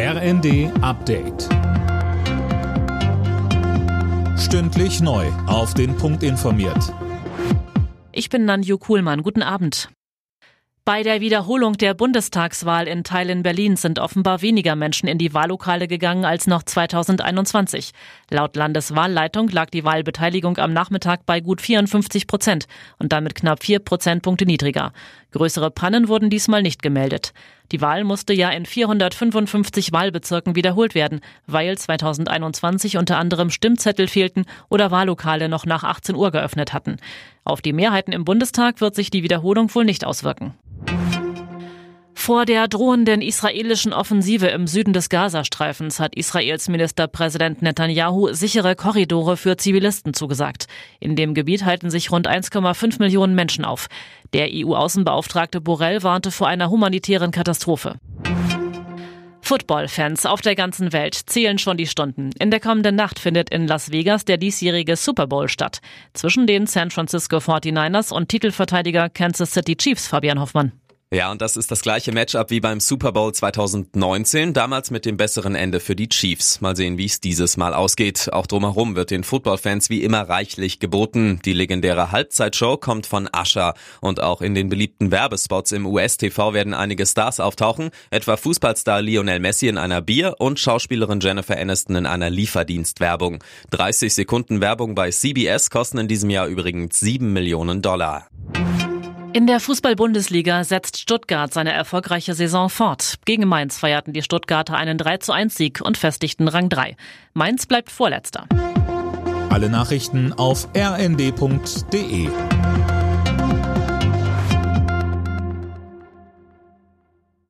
RND Update. Stündlich neu. Auf den Punkt informiert. Ich bin Nanju Kuhlmann. Guten Abend. Bei der Wiederholung der Bundestagswahl in Teilen Berlins sind offenbar weniger Menschen in die Wahllokale gegangen als noch 2021. Laut Landeswahlleitung lag die Wahlbeteiligung am Nachmittag bei gut 54 Prozent und damit knapp vier Prozentpunkte niedriger. Größere Pannen wurden diesmal nicht gemeldet. Die Wahl musste ja in 455 Wahlbezirken wiederholt werden, weil 2021 unter anderem Stimmzettel fehlten oder Wahllokale noch nach 18 Uhr geöffnet hatten. Auf die Mehrheiten im Bundestag wird sich die Wiederholung wohl nicht auswirken. Vor der drohenden israelischen Offensive im Süden des Gazastreifens hat Israels Ministerpräsident Netanyahu sichere Korridore für Zivilisten zugesagt. In dem Gebiet halten sich rund 1,5 Millionen Menschen auf. Der EU-Außenbeauftragte Borrell warnte vor einer humanitären Katastrophe. Football-Fans auf der ganzen Welt zählen schon die Stunden. In der kommenden Nacht findet in Las Vegas der diesjährige Super Bowl statt. Zwischen den San Francisco 49ers und Titelverteidiger Kansas City Chiefs Fabian Hoffmann. Ja, und das ist das gleiche Matchup wie beim Super Bowl 2019, damals mit dem besseren Ende für die Chiefs. Mal sehen, wie es dieses Mal ausgeht. Auch drumherum wird den Footballfans wie immer reichlich geboten. Die legendäre Halbzeitshow kommt von Asher. Und auch in den beliebten Werbespots im US-TV werden einige Stars auftauchen, etwa Fußballstar Lionel Messi in einer Bier- und Schauspielerin Jennifer Aniston in einer Lieferdienstwerbung. 30 Sekunden Werbung bei CBS kosten in diesem Jahr übrigens 7 Millionen Dollar. In der Fußball-Bundesliga setzt Stuttgart seine erfolgreiche Saison fort. Gegen Mainz feierten die Stuttgarter einen 3 zu 1 Sieg und festigten Rang 3. Mainz bleibt Vorletzter. Alle Nachrichten auf rnd.de